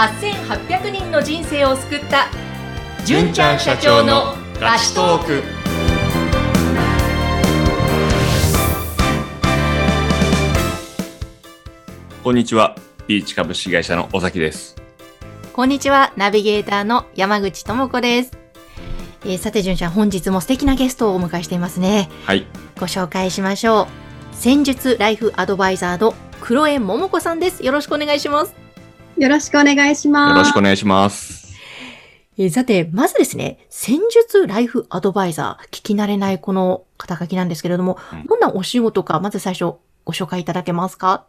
8800人の人生を救った。純ちゃん社長のラストーク。こんにちは。ビーチ株式会社の尾崎です。こんにちは。ナビゲーターの山口智子です、えーさて純ちゃん本日も素敵なゲストをお迎えしていますね。はい。ご紹介しましょう。戦術ライフアドバイザーの黒江桃子さんです。よろしくお願いしますよろしくお願いします。よろしくお願いします。えーさて、まずですね、戦術ライフアドバイザー、聞き慣れないこの肩書きなんですけれども、うんどんなお仕事か、まず最初ご紹介いただけますか？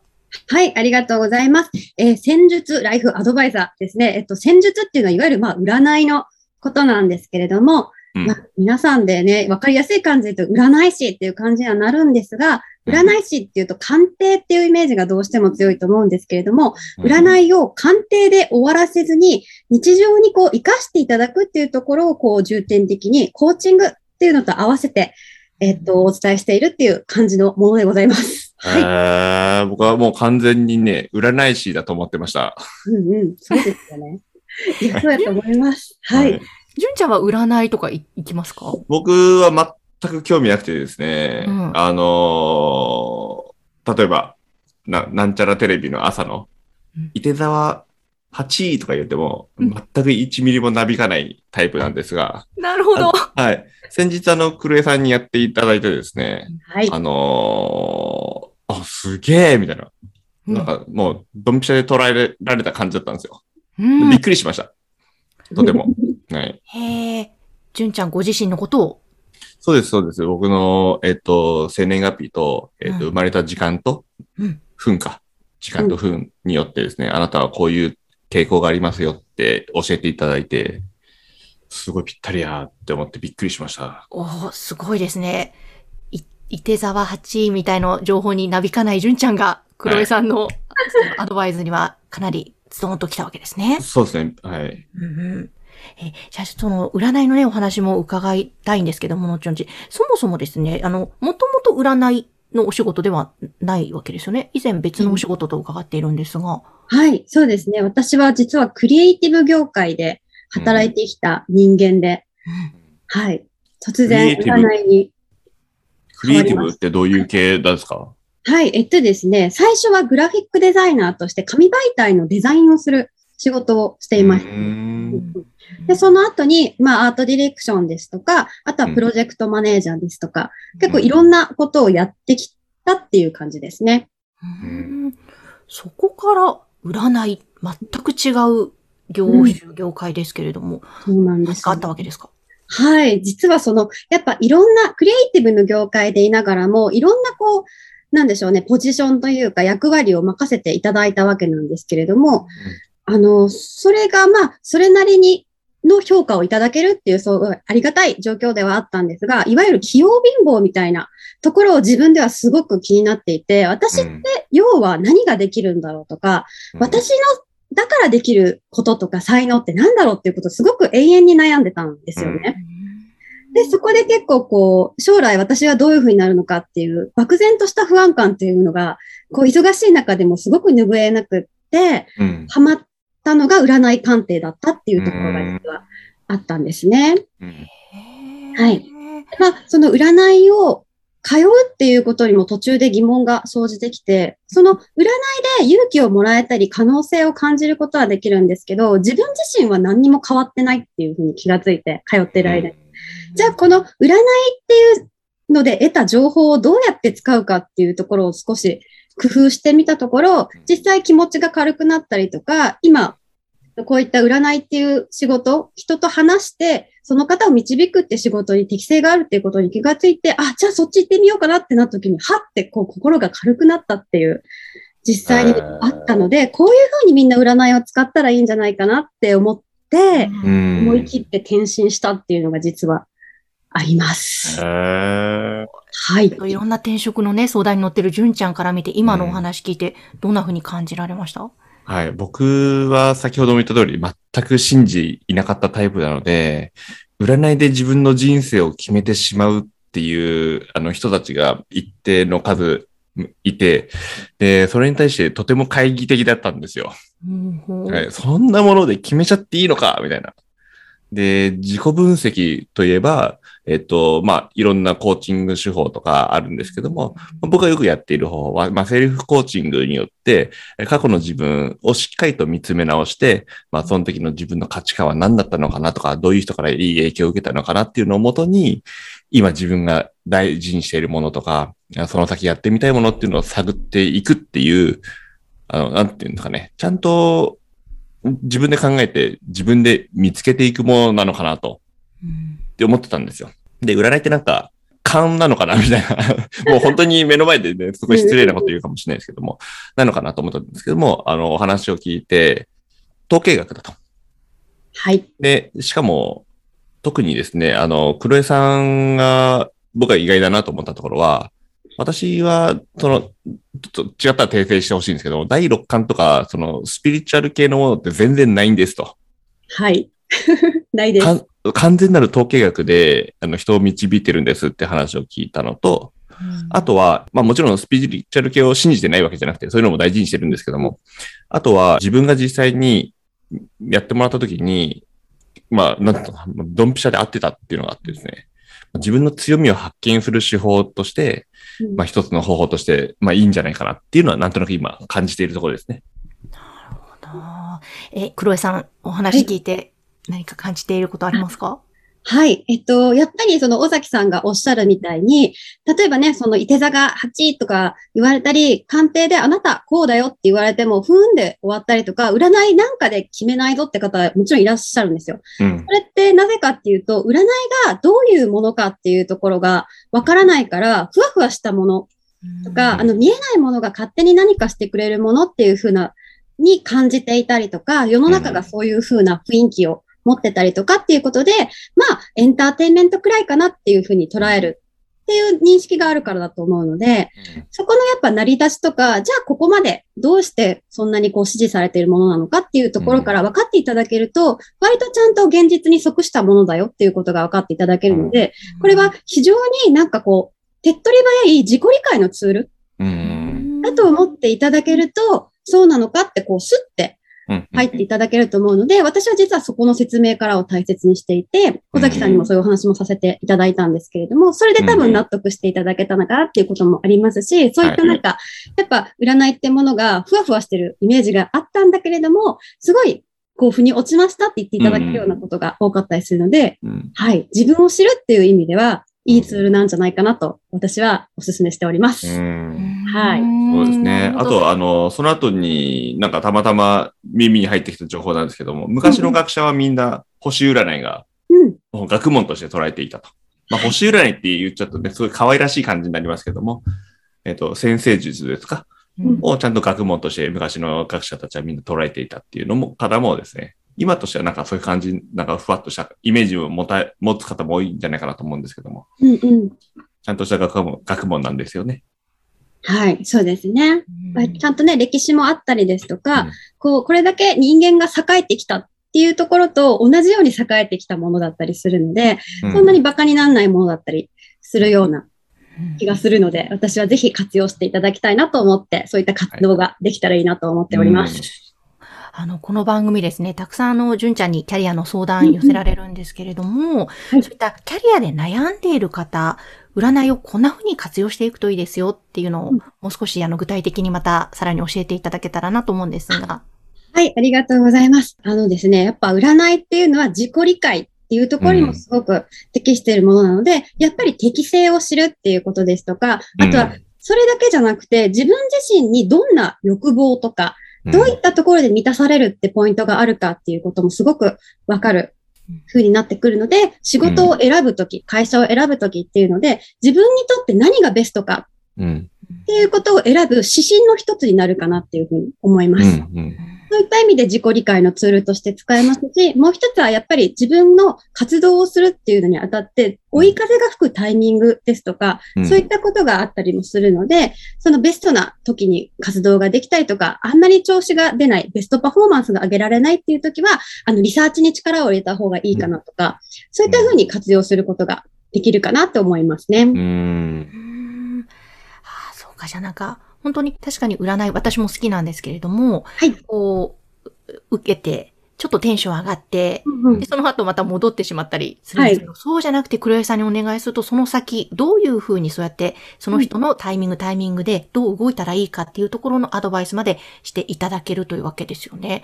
はい、ありがとうございます。えー戦術ライフアドバイザーですね。えっと、戦術っていうのは、いわゆる、まあ、占いのことなんですけれども、うんまあ、皆さんでね、わかりやすい感じで言うと、占い師っていう感じにはなるんですが、占い師っていうと、鑑定っていうイメージがどうしても強いと思うんですけれども、占いを鑑定で終わらせずに、日常にこう、活かしていただくっていうところを、こう、重点的に、コーチングっていうのと合わせて、えっと、お伝えしているっていう感じのものでございます。はい。えー、僕はもう完全にね、占い師だと思ってました。うんうん、そうですよね。いや、そうだと思います。はい。。純ちゃんは占いとかい行きますか？僕は全く興味なくてですね、うんあのー例えば、な、なんちゃらテレビの朝のうん、伊手座8位とか言っても、うん全く1ミリもなびかないタイプなんですが、なるほど。はい。先日あの、クルエさんにやっていただいてですね、はい。あのーあ、すげえみたいな。なんかもう、ドンピシャで捉えられた感じだったんですよ。うんびっくりしました。とても。はい。へえ、純ちゃんご自身のことを、そうです、そうです。僕の、えっ、と、生年月日と、えっ、と、うん生まれた時間と、うん分か。時間と分によってですね、あなたはこういう傾向がありますよって教えていただいて、すごいぴったりやーって思ってびっくりしました。おーすごいですね。い、いて座は8位みたいな情報になびかない純ちゃんが、黒江さんの,、アドバイスにはかなりズドンと来たわけですね。そうですね。はい。うんうんえ、じゃあ、その、占いのね、お話も伺いたいんですけども、のちょんち。そもそもですね、あの、もともと占いのお仕事ではないわけですよね。以前別のお仕事と伺っているんですが。はい、そうですね。私は実はクリエイティブ業界で働いてきた人間で、はい。突然占いに。クリエイティブってどういう系なんですか？はい、えっとですね、最初はグラフィックデザイナーとして紙媒体のデザインをする仕事をしていました。ん。で、その後に、まあ、アートディレクションですとか、あとはプロジェクトマネージャーですとか、結構いろんなことをやってきたっていう感じですね。うん。そこから占い、全く違う業種、業界ですけれども、そうなんですよ。何かあったわけですか？はい。実はその、やっぱいろんな、クリエイティブの業界でいながらも、いろんなこう、なんでしょうね、ポジションというか役割を任せていただいたわけなんですけれども、あの、それがまあ、それなりにの評価をいただけるっていう、そう、ありがたい状況ではあったんですが、いわゆる器用貧乏みたいなところを自分ではすごく気になっていて、私って要は何ができるんだろうとか、私のだからできることとか才能って何だろうっていうことをすごく永遠に悩んでたんですよね。で、そこで結構こう、将来私はどういうふうになるのかっていう、漠然とした不安感っていうのが、こう、忙しい中でもすごく拭えなくって、うん。ハマったのが占い鑑定だったっていうところが実はあったんですね。うんはい。まあ、その占いを通うっていうことにも途中で疑問が生じてきて、その占いで勇気をもらえたり可能性を感じることはできるんですけど、自分自身は何にも変わってないっていうふうに気がついて通ってる間に。じゃあ、この占いっていうので得た情報をどうやって使うかっていうところを少し工夫してみたところ、実際気持ちが軽くなったりとか、今、こういった占いっていう仕事、人と話して、その方を導くって仕事に適性があるっていうことに気がついて、あ、じゃあそっち行ってみようかなってなった時に、はってこう心が軽くなったっていう、実際にあったので、こういうふうにみんな占いを使ったらいいんじゃないかなって思って、うん。思い切って転身したっていうのが実はあります。はい。いろんな転職のね、相談に乗ってる純ちゃんから見て、今のお話聞いて、どんな風に感じられました？はい。僕は先ほども言った通り、全く信じいなかったタイプなので、占いで自分の人生を決めてしまうっていう、あの人たちが一定の数いて、で、それに対してとても懐疑的だったんですよ。うんはい、そんなもので決めちゃっていいのかみたいな。で、自己分析といえば、えっと、まあ、いろんなコーチング手法とかあるんですけども、僕がよくやっている方法は、まあ、セルフコーチングによって、過去の自分をしっかりと見つめ直して、まあ、その時の自分の価値観は何だったのかなとか、どういう人からいい影響を受けたのかなっていうのをもとに、今自分が大事にしているものとか、その先やってみたいものっていうのを探っていくっていう、あの、なんていうんですかね、ちゃんと自分で考えて自分で見つけていくものなのかなと、うん。って思ってたんですよ。で、占いってなんか、勘なのかな？みたいな。もう本当に目の前でね、すごい失礼なこと言うかもしれないですけども、なのかなと思ったんですけども、あの、お話を聞いて、統計学だと。はい。で、しかも、特にですね、あの、黒江さんが、僕は意外だなと思ったところは、私は、その、ちょっと違ったら訂正してほしいんですけど、第六感とか、その、スピリチュアル系のものって全然ないんですと。はい。ないです。完全なる統計学で、あの、人を導いてるんですって話を聞いたのと、あとは、まあもちろんスピリチュアル系を信じてないわけじゃなくて、そういうのも大事にしてるんですけども、あとは自分が実際にやってもらった時に、まあ、なんていうのかな、ドンピシャで合ってたっていうのがあってですね、自分の強みを発見する手法として、うん。まあ一つの方法として、まあいいんじゃないかなっていうのはなんとなく今感じているところですね。あーえ、黒江さん、お話聞いて何か感じていることありますか？はい。えっと、やっぱりその尾崎さんがおっしゃるみたいに、例えばね、その伊手座が8とか言われたり、鑑定であなたこうだよって言われても、ふーんで終わったりとか、占いなんかで決めないぞって方もちろんいらっしゃるんですよ。うん。それってなぜかっていうと、占いがどういうものかっていうところがわからないから、ふわふわしたものとか、うんあの、見えないものが勝手に何かしてくれるものっていうふうな、に感じていたりとか、世の中がそういうふうな雰囲気を持ってたりとかっていうことで、まあ、エンターテインメントくらいかなっていうふうに捉えるっていう認識があるからだと思うので、そこのやっぱ成り立ちとか、じゃあここまでどうしてそんなにこう支持されているものなのかっていうところから分かっていただけると、割とちゃんと現実に即したものだよっていうことが分かっていただけるので、これは非常になんかこう、手っ取り早い自己理解のツールうん。だと思っていただけると、そうなのかってこうスッてうん。入っていただけると思うので、私は実はそこの説明からを大切にしていて、小崎さんにもそういうお話もさせていただいたんですけれども、それで多分納得していただけたのかなっていうこともありますし、そういったなんか、やっぱ占いってものがふわふわしてるイメージがあったんだけれども、すごい、こう、腑に落ちましたって言っていただけるようなことが多かったりするので、うん。はい、自分を知るっていう意味では、いいツールなんじゃないかなと、私はお勧めしております。うんはいそうですね。あと、あの、の、その後になんかたまたま耳に入ってきた情報なんですけども、昔の学者はみんな星占いがうん。学問として捉えていたと。まあ、星占いって言っちゃうとね、すごい可愛らしい感じになりますけども、えっ、と、先生術ですか？うんをちゃんと学問として昔の学者たちはみんな捉えていたっていうのも、からもですね、今としてはなんかそういう感じ、なんかふわっとしたイメージを持た、持つ方も多いんじゃないかなと思うんですけども、うんうん。ちゃんとした学問、学問なんですよね。はい、そうですね。うん。ちゃんとね、歴史もあったりですとか、うん。こう、これだけ人間が栄えてきたっていうところと同じように栄えてきたものだったりするので、うそんなに馬鹿にならないものだったりするような気がするので、私はぜひ活用していただきたいなと思って、そういった活動ができたらいいなと思っております。あの、この番組ですね、たくさんあの、純ちゃんにキャリアの相談寄せられるんですけれども、はい。そういったキャリアで悩んでいる方、占いをこんな風に活用していくといいですよっていうのを、うんもう少しあの、具体的にまたさらに教えていただけたらなと思うんですが。はい、ありがとうございます。あのですね、やっぱ占いっていうのは自己理解っていうところにもすごく適しているものなので、やっぱり適性を知るっていうことですとか、あとはそれだけじゃなくて、自分自身にどんな欲望とか、どういったところで満たされるってポイントがあるかっていうこともすごくわかる風になってくるので、仕事を選ぶとき、会社を選ぶときっていうので、自分にとって何がベストかうん。っていうことを選ぶ指針の一つになるかなっていうふうに思います。うん。うん。そういった意味で自己理解のツールとして使えますし、もう一つはやっぱり自分の活動をするっていうのにあたって、追い風が吹くタイミングですとか、うんそういったことがあったりもするので、そのベストな時に活動ができたりとか、あんまり調子が出ない、ベストパフォーマンスが上げられないっていう時は、あの、リサーチに力を入れた方がいいかなとか、そういった風に活用することができるかなと思いますね。うん。うーんああ、そうか、じゃあなんか、本当に確かに占い、私も好きなんですけれども、はい。こう、う受けて、ちょっとテンション上がって、うんうんでその後また戻ってしまったりするんですけど、そうじゃなくて黒井さんにお願いすると、その先、どういうふうにそうやって、その人のタイミング、タイミングでどう動いたらいいかっていうところのアドバイスまでしていただけるというわけですよね。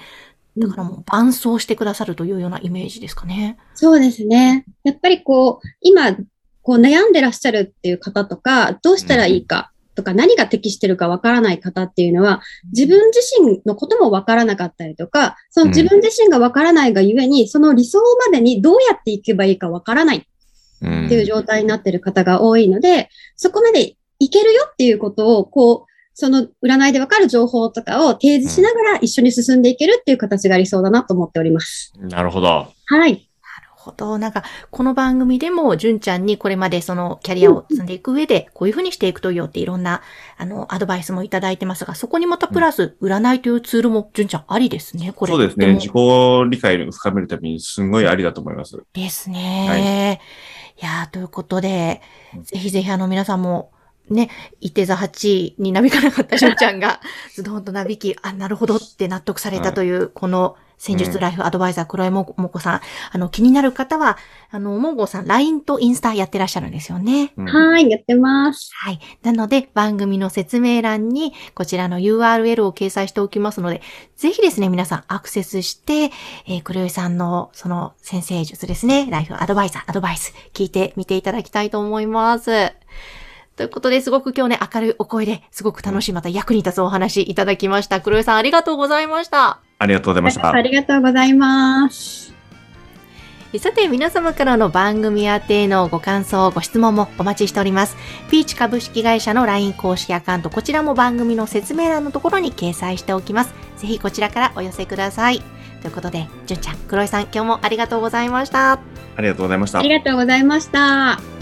だからもう伴走してくださるというようなイメージですかね。そうですね。やっぱりこう、今、こう悩んでらっしゃるっていう方とか、どうしたらいいかとか、何が適してるかわからない方っていうのは、自分自身のこともわからなかったりとか、その自分自身がわからないがゆえに、その理想までにどうやっていけばいいかわからないうんっていう状態になってる方が多いので、そこまでいけるよっていうことを、こう、その占いでわかる情報とかを提示しながら一緒に進んでいけるっていう形が理想だなと思っております。なるほど。はい。ほど。なんか、この番組でも、純ちゃんにこれまでそのキャリアを積んでいく上で、こういうふうにしていくといいよっていろんな、あの、アドバイスもいただいてますが、そこにまたプラス、占いというツールも、純ちゃんありですね、これ。そうですね。自己理解を深めるためにすごいありだと思います。ですね。い、やーということで、うんぜひぜひあの皆さんも、ね、いて座8になびかなかったしょうちゃんが、ズドンとなびき、あ、なるほどって納得されたという、この戦術ライフアドバイザー黒井ももこさん。あの、気になる方は、あの、もごさん、LINE とインスタやってらっしゃるんですよね。うんはい、やってます。はい。なので、番組の説明欄に、こちらの URL を掲載しておきますので、ぜひですね、皆さんアクセスして、えー、黒井さんの、その、先生術ですね、ライフアドバイザー、アドバイス、聞いてみていただきたいと思います。ということで、すごく今日ね、明るいお声ですごく楽しい、また役に立つお話いただきました。黒井さん、ありがとうございました。ありがとうございましたあ。りがとうございます。さて、皆様からの番組宛てのご感想、ご質問もお待ちしております。ピーチ株式会社の LINE 公式アカウント、こちらも番組の説明欄のところに掲載しておきます。ぜひこちらからお寄せください。ということで、じゅんちゃん、黒井さん、今日もありがとうございました。ありがとうございましたあり。がとうございました。